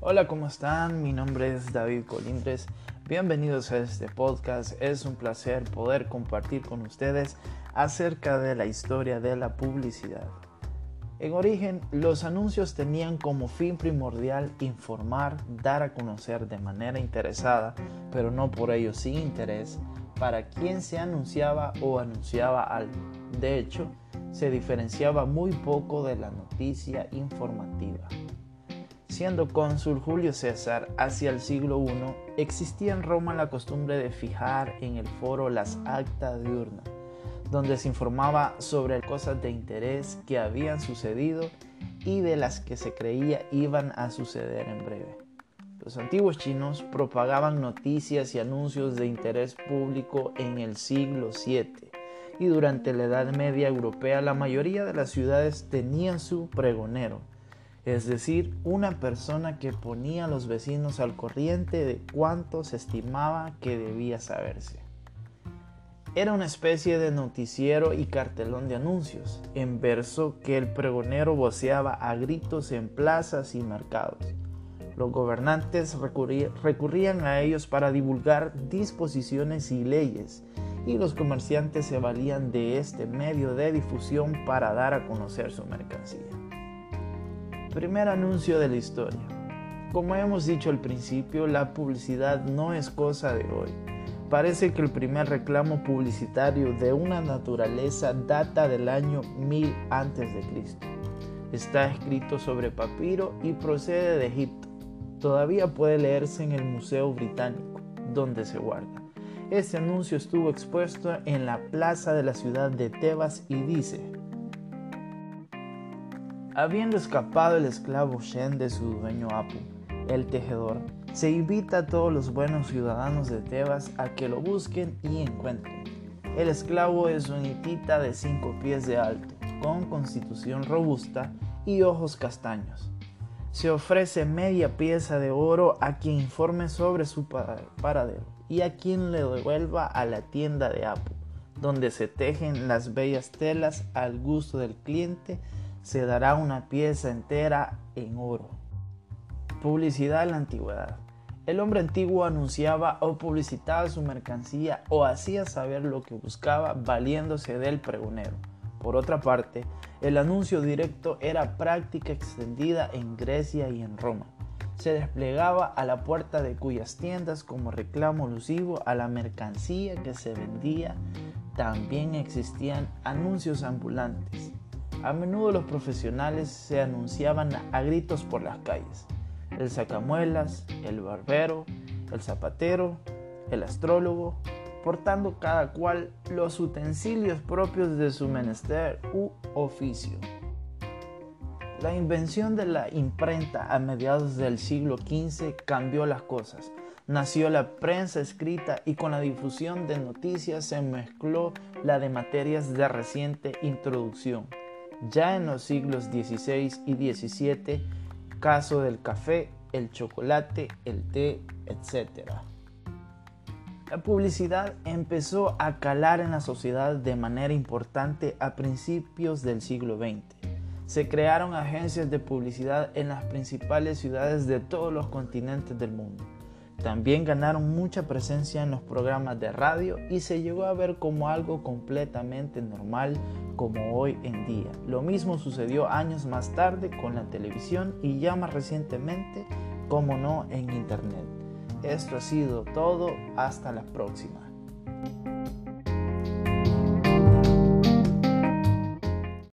Hola, ¿cómo están? Mi nombre es David Colindres. Bienvenidos a este podcast. Es un placer poder compartir con ustedes acerca de la historia de la publicidad. En origen, los anuncios tenían como fin primordial informar, dar a conocer de manera interesada, pero no por ello sin interés, para quien se anunciaba o anunciaba algo. De hecho, se diferenciaba muy poco de la noticia informativa. Siendo cónsul Julio César hacia el siglo I, existía en Roma la costumbre de fijar en el foro las actas diurnas, donde se informaba sobre cosas de interés que habían sucedido y de las que se creía iban a suceder en breve. Los antiguos chinos propagaban noticias y anuncios de interés público en el siglo VII y durante la Edad Media Europea la mayoría de las ciudades tenían su pregonero, es decir, una persona que ponía a los vecinos al corriente de cuánto se estimaba que debía saberse. Era una especie de noticiero y cartelón de anuncios, en verso que el pregonero voceaba a gritos en plazas y mercados. Los gobernantes recurrían a ellos para divulgar disposiciones y leyes, y los comerciantes se valían de este medio de difusión para dar a conocer su mercancía. Primer anuncio de la historia. Como hemos dicho al principio, la publicidad no es cosa de hoy. Parece que el primer reclamo publicitario de una naturaleza data del año 1000 a.C. Está escrito sobre papiro y procede de Egipto. Todavía puede leerse en el Museo Británico, donde se guarda. Este anuncio estuvo expuesto en la plaza de la ciudad de Tebas y dice, Habiendo escapado el esclavo Shen de su dueño Apu, el tejedor, se invita a todos los buenos ciudadanos de Tebas a que lo busquen y encuentren. El esclavo es un hitita de cinco pies de alto, con constitución robusta y ojos castaños. Se ofrece media pieza de oro a quien informe sobre su paradero y a quien le devuelva a la tienda de Apu, donde se tejen las bellas telas al gusto del cliente se dará una pieza entera en oro. Publicidad en la antigüedad. El hombre antiguo anunciaba o publicitaba su mercancía o hacía saber lo que buscaba valiéndose del pregonero. Por otra parte, el anuncio directo era práctica extendida en Grecia y en Roma. Se desplegaba a la puerta de cuyas tiendas como reclamo alusivo a la mercancía que se vendía. También existían anuncios ambulantes a menudo los profesionales se anunciaban a gritos por las calles. El sacamuelas, el barbero, el zapatero, el astrólogo, portando cada cual los utensilios propios de su menester u oficio. La invención de la imprenta a mediados del siglo XV cambió las cosas. Nació la prensa escrita y con la difusión de noticias se mezcló la de materias de reciente introducción ya en los siglos XVI y XVII, caso del café, el chocolate, el té, etc. La publicidad empezó a calar en la sociedad de manera importante a principios del siglo XX. Se crearon agencias de publicidad en las principales ciudades de todos los continentes del mundo. También ganaron mucha presencia en los programas de radio y se llegó a ver como algo completamente normal como hoy en día. Lo mismo sucedió años más tarde con la televisión y ya más recientemente, como no, en Internet. Esto ha sido todo, hasta la próxima.